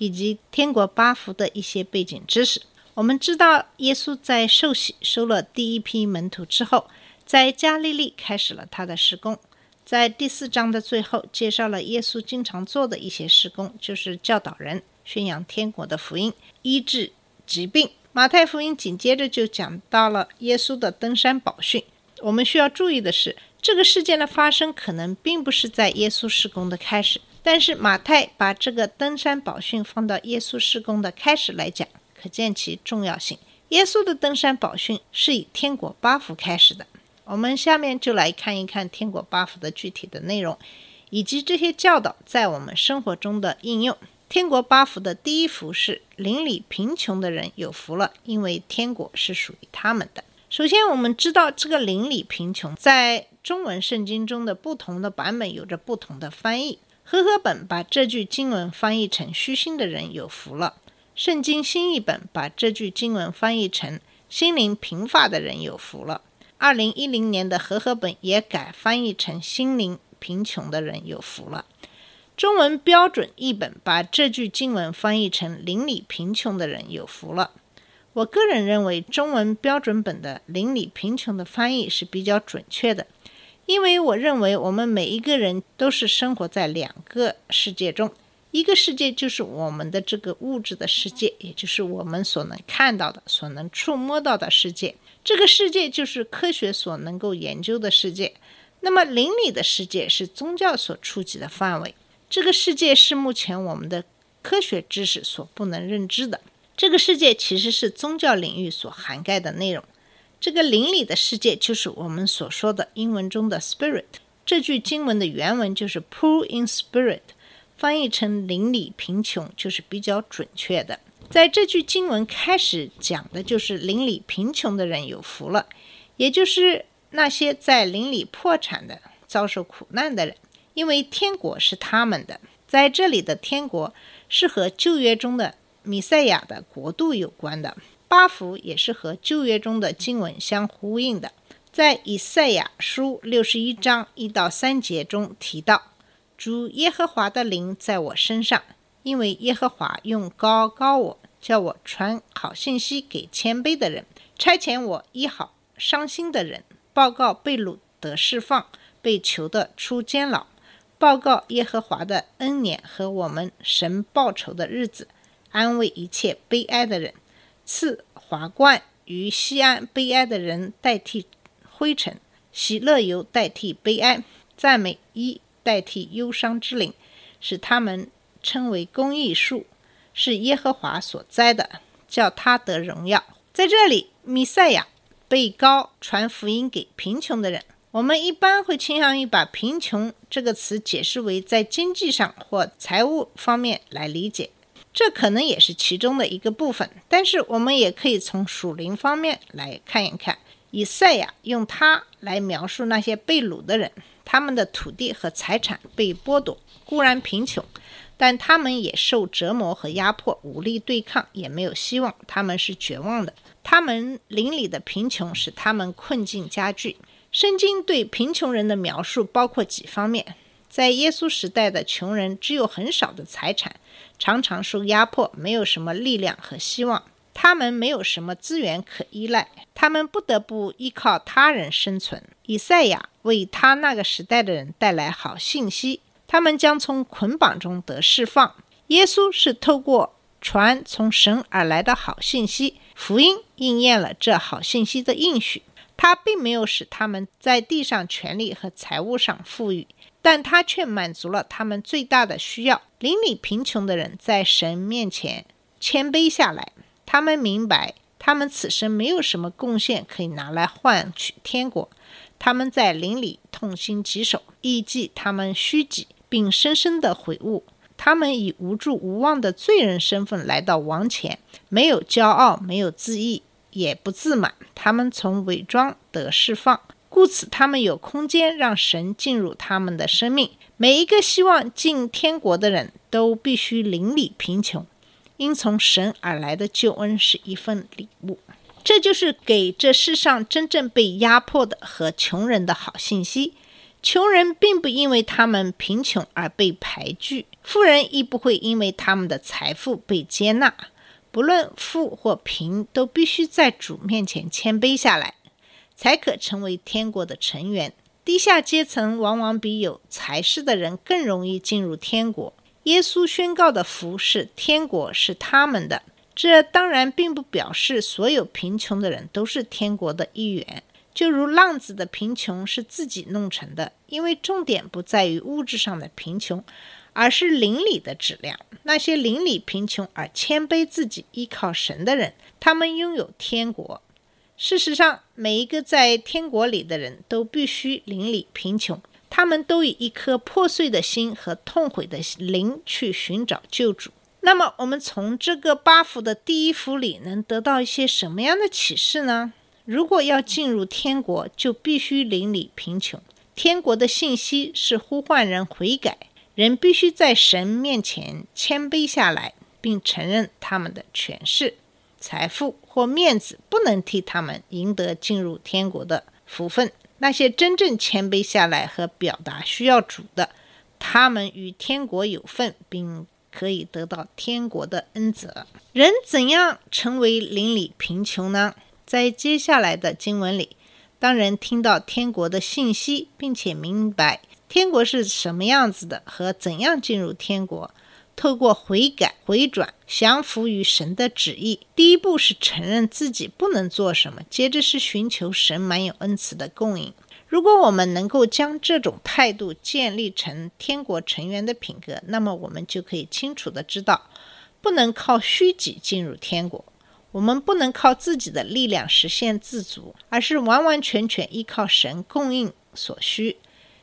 以及天国八福的一些背景知识。我们知道，耶稣在受洗收了第一批门徒之后，在加利利开始了他的施工。在第四章的最后，介绍了耶稣经常做的一些施工，就是教导人、宣扬天国的福音、医治疾病。马太福音紧接着就讲到了耶稣的登山宝训。我们需要注意的是，这个事件的发生可能并不是在耶稣施工的开始，但是马太把这个登山宝训放到耶稣施工的开始来讲，可见其重要性。耶稣的登山宝训是以天国八福开始的。我们下面就来看一看天国八福的具体的内容，以及这些教导在我们生活中的应用。天国八福的第一福是邻里贫穷的人有福了，因为天国是属于他们的。首先，我们知道这个邻里贫穷在中文圣经中的不同的版本有着不同的翻译。和合本把这句经文翻译成“虚心的人有福了”，圣经新译本把这句经文翻译成“心灵贫乏的人有福了”。二零一零年的和合本也改翻译成“心灵贫穷的人有福了”。中文标准译本把这句经文翻译成“邻里贫穷的人有福了”。我个人认为，中文标准本的“邻里贫穷”的翻译是比较准确的，因为我认为我们每一个人都是生活在两个世界中，一个世界就是我们的这个物质的世界，也就是我们所能看到的、所能触摸到的世界。这个世界就是科学所能够研究的世界。那么，邻里的世界是宗教所触及的范围。这个世界是目前我们的科学知识所不能认知的。这个世界其实是宗教领域所涵盖的内容。这个邻里的世界就是我们所说的英文中的 spirit。这句经文的原文就是 poor in spirit，翻译成邻里贫穷就是比较准确的。在这句经文开始讲的就是邻里贫穷的人有福了，也就是那些在邻里破产的、遭受苦难的人。因为天国是他们的，在这里的天国是和旧约中的弥赛亚的国度有关的。八福也是和旧约中的经文相呼应的。在以赛亚书六十一章一到三节中提到：“主耶和华的灵在我身上，因为耶和华用高高我，叫我传好信息给谦卑的人，差遣我医好伤心的人，报告被掳得释放，被囚的出监牢。”报告耶和华的恩典和我们神报仇的日子，安慰一切悲哀的人，赐华冠于西安悲哀的人代替灰尘，喜乐由代替悲哀，赞美一代替忧伤之灵，使他们称为公义树，是耶和华所栽的，叫他得荣耀。在这里，弥赛亚被高传福音给贫穷的人。我们一般会倾向于把“贫穷”这个词解释为在经济上或财务方面来理解，这可能也是其中的一个部分。但是我们也可以从属灵方面来看一看。以赛亚用它来描述那些被掳的人，他们的土地和财产被剥夺，固然贫穷，但他们也受折磨和压迫，无力对抗，也没有希望，他们是绝望的。他们邻里的贫穷使他们困境加剧。圣经对贫穷人的描述包括几方面。在耶稣时代的穷人只有很少的财产，常常受压迫，没有什么力量和希望。他们没有什么资源可依赖，他们不得不依靠他人生存。以赛亚为他那个时代的人带来好信息，他们将从捆绑中得释放。耶稣是透过传从神而来的好信息，福音应验了这好信息的应许。他并没有使他们在地上权力和财务上富裕，但他却满足了他们最大的需要。邻里贫穷的人在神面前谦卑下来，他们明白他们此生没有什么贡献可以拿来换取天国。他们在邻里痛心疾首，忆记他们虚己，并深深的悔悟。他们以无助无望的罪人身份来到王前，没有骄傲，没有自义，也不自满。他们从伪装得释放，故此他们有空间让神进入他们的生命。每一个希望进天国的人都必须邻里贫穷，因从神而来的救恩是一份礼物。这就是给这世上真正被压迫的和穷人的好信息。穷人并不因为他们贫穷而被排拒，富人亦不会因为他们的财富被接纳。不论富或贫，都必须在主面前谦卑下来，才可成为天国的成员。低下阶层往往比有财势的人更容易进入天国。耶稣宣告的福是天国是他们的，这当然并不表示所有贫穷的人都是天国的一员。就如浪子的贫穷是自己弄成的，因为重点不在于物质上的贫穷，而是邻里的质量。那些邻里贫穷而谦卑自己、依靠神的人，他们拥有天国。事实上，每一个在天国里的人都必须邻里贫穷，他们都以一颗破碎的心和痛悔的灵去寻找救主。那么，我们从这个八福的第一福里能得到一些什么样的启示呢？如果要进入天国，就必须邻里贫穷。天国的信息是呼唤人悔改，人必须在神面前谦卑下来，并承认他们的权势、财富或面子不能替他们赢得进入天国的福分。那些真正谦卑下来和表达需要主的，他们与天国有份，并可以得到天国的恩泽。人怎样成为邻里贫穷呢？在接下来的经文里，当人听到天国的信息，并且明白天国是什么样子的和怎样进入天国，透过悔改、回转、降服于神的旨意，第一步是承认自己不能做什么，接着是寻求神满有恩慈的供应。如果我们能够将这种态度建立成天国成员的品格，那么我们就可以清楚的知道，不能靠虚己进入天国。我们不能靠自己的力量实现自足，而是完完全全依靠神供应所需。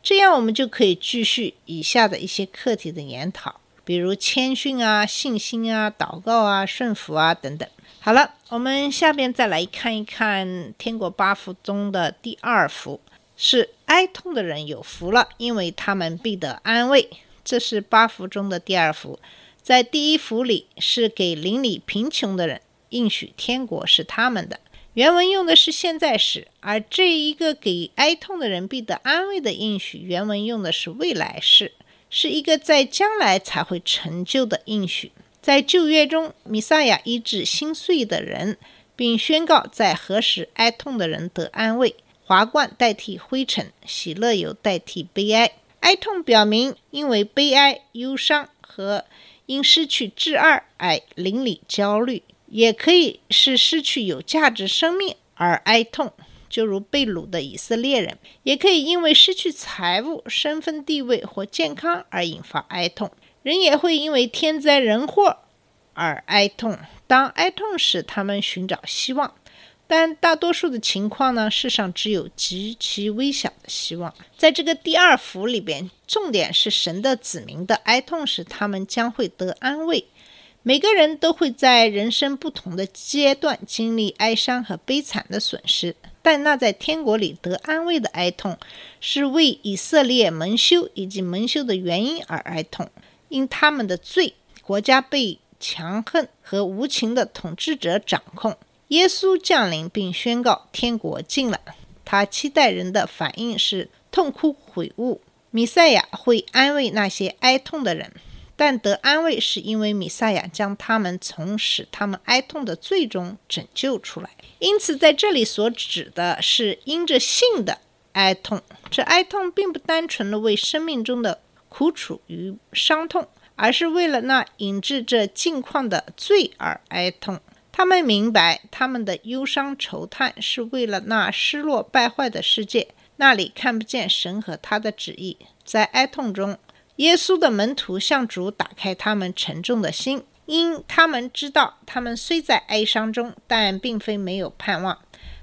这样，我们就可以继续以下的一些课题的研讨，比如谦逊啊、信心啊、祷告啊、顺服啊等等。好了，我们下边再来看一看天国八福中的第二福，是哀痛的人有福了，因为他们必得安慰。这是八福中的第二福，在第一福里是给邻里贫穷的人。应许天国是他们的。原文用的是现在时，而这一个给哀痛的人必得安慰的应许，原文用的是未来式，是一个在将来才会成就的应许。在旧约中，弥撒亚医治心碎的人，并宣告在何时哀痛的人得安慰，华冠代替灰尘，喜乐油代替悲哀。哀痛表明因为悲哀、忧伤和因失去挚爱而邻里焦虑。也可以是失去有价值生命而哀痛，就如被掳的以色列人；也可以因为失去财物、身份地位或健康而引发哀痛。人也会因为天灾人祸而哀痛。当哀痛时，他们寻找希望，但大多数的情况呢，世上只有极其微小的希望。在这个第二幅里边，重点是神的子民的哀痛时，他们将会得安慰。每个人都会在人生不同的阶段经历哀伤和悲惨的损失，但那在天国里得安慰的哀痛，是为以色列蒙羞以及蒙羞的原因而哀痛。因他们的罪，国家被强横和无情的统治者掌控。耶稣降临并宣告天国近了，他期待人的反应是痛哭悔悟。弥赛亚会安慰那些哀痛的人。但得安慰，是因为米赛亚将他们从使他们哀痛的罪中拯救出来。因此，在这里所指的是因着信的哀痛。这哀痛并不单纯的为生命中的苦楚与伤痛，而是为了那引致这境况的罪而哀痛。他们明白，他们的忧伤愁叹是为了那失落败坏的世界，那里看不见神和他的旨意。在哀痛中。耶稣的门徒向主打开他们沉重的心，因他们知道，他们虽在哀伤中，但并非没有盼望。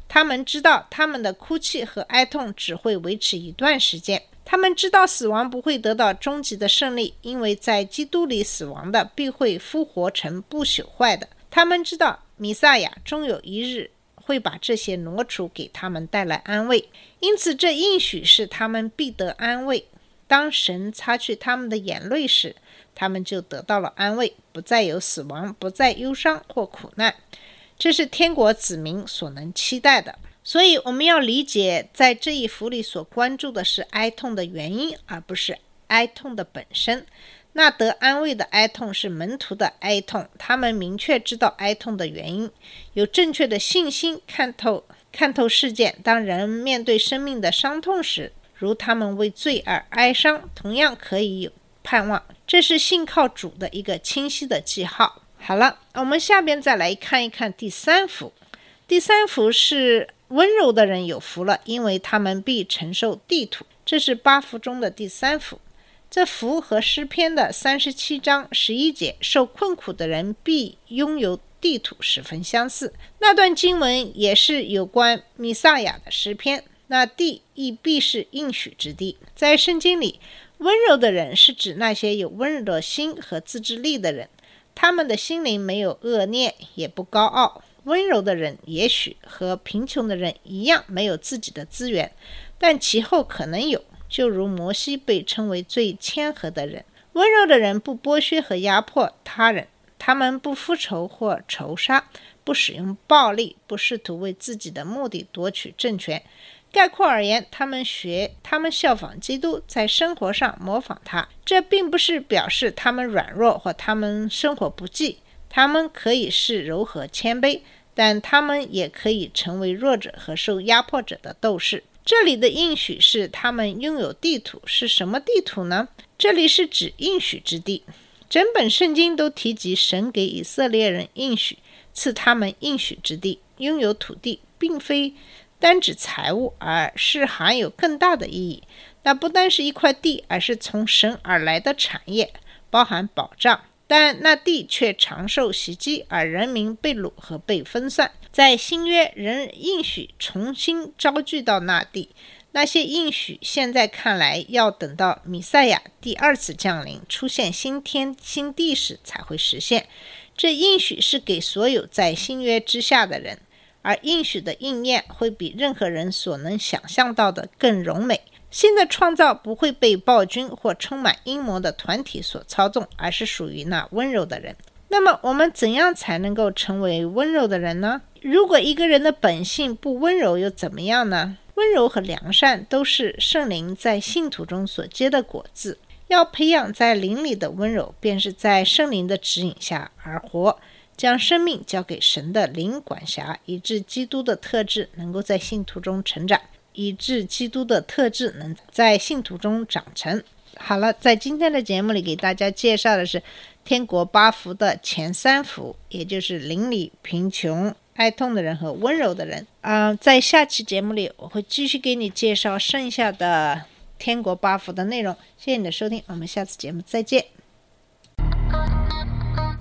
他们知道，他们的哭泣和哀痛只会维持一段时间，他们知道死亡不会得到终极的胜利，因为在基督里死亡的必会复活成不朽坏的。他们知道弥赛亚终有一日会把这些挪除，给他们带来安慰，因此这应许是他们必得安慰。当神擦去他们的眼泪时，他们就得到了安慰，不再有死亡，不再忧伤或苦难。这是天国子民所能期待的。所以，我们要理解，在这一幅里所关注的是哀痛的原因，而不是哀痛的本身。那得安慰的哀痛是门徒的哀痛，他们明确知道哀痛的原因，有正确的信心，看透看透事件。当人面对生命的伤痛时，如他们为罪而哀伤，同样可以有盼望。这是信靠主的一个清晰的记号。好了，我们下边再来看一看第三幅。第三幅是。温柔的人有福了，因为他们必承受地土。这是八幅中的第三幅。这幅和诗篇的三十七章十一节“受困苦的人必拥有地土”十分相似。那段经文也是有关弥撒亚的诗篇。那地亦必是应许之地。在圣经里，温柔的人是指那些有温柔的心和自制力的人，他们的心灵没有恶念，也不高傲。温柔的人也许和贫穷的人一样没有自己的资源，但其后可能有。就如摩西被称为最谦和的人。温柔的人不剥削和压迫他人，他们不复仇或仇杀，不使用暴力，不试图为自己的目的夺取政权。概括而言，他们学，他们效仿基督，在生活上模仿他。这并不是表示他们软弱或他们生活不济，他们可以是柔和谦卑。但他们也可以成为弱者和受压迫者的斗士。这里的应许是他们拥有地图，是什么地图呢？这里是指应许之地。整本圣经都提及神给以色列人应许，赐他们应许之地，拥有土地，并非单指财物，而是含有更大的意义。那不单是一块地，而是从神而来的产业，包含保障。但那地却常受袭击，而人民被掳和被分散。在新约，人应许重新招聚到那地，那些应许现在看来要等到弥赛亚第二次降临，出现新天新地时才会实现。这应许是给所有在新约之下的人，而应许的应验会比任何人所能想象到的更柔美。新的创造不会被暴君或充满阴谋的团体所操纵，而是属于那温柔的人。那么，我们怎样才能够成为温柔的人呢？如果一个人的本性不温柔，又怎么样呢？温柔和良善都是圣灵在信徒中所结的果子。要培养在灵里的温柔，便是在圣灵的指引下而活，将生命交给神的灵管辖，以致基督的特质能够在信徒中成长。以致基督的特质能在信徒中长成。好了，在今天的节目里给大家介绍的是天国八福的前三福，也就是邻里、贫穷、哀痛的人和温柔的人。啊，在下期节目里我会继续给你介绍剩下的天国八福的内容。谢谢你的收听，我们下次节目再见。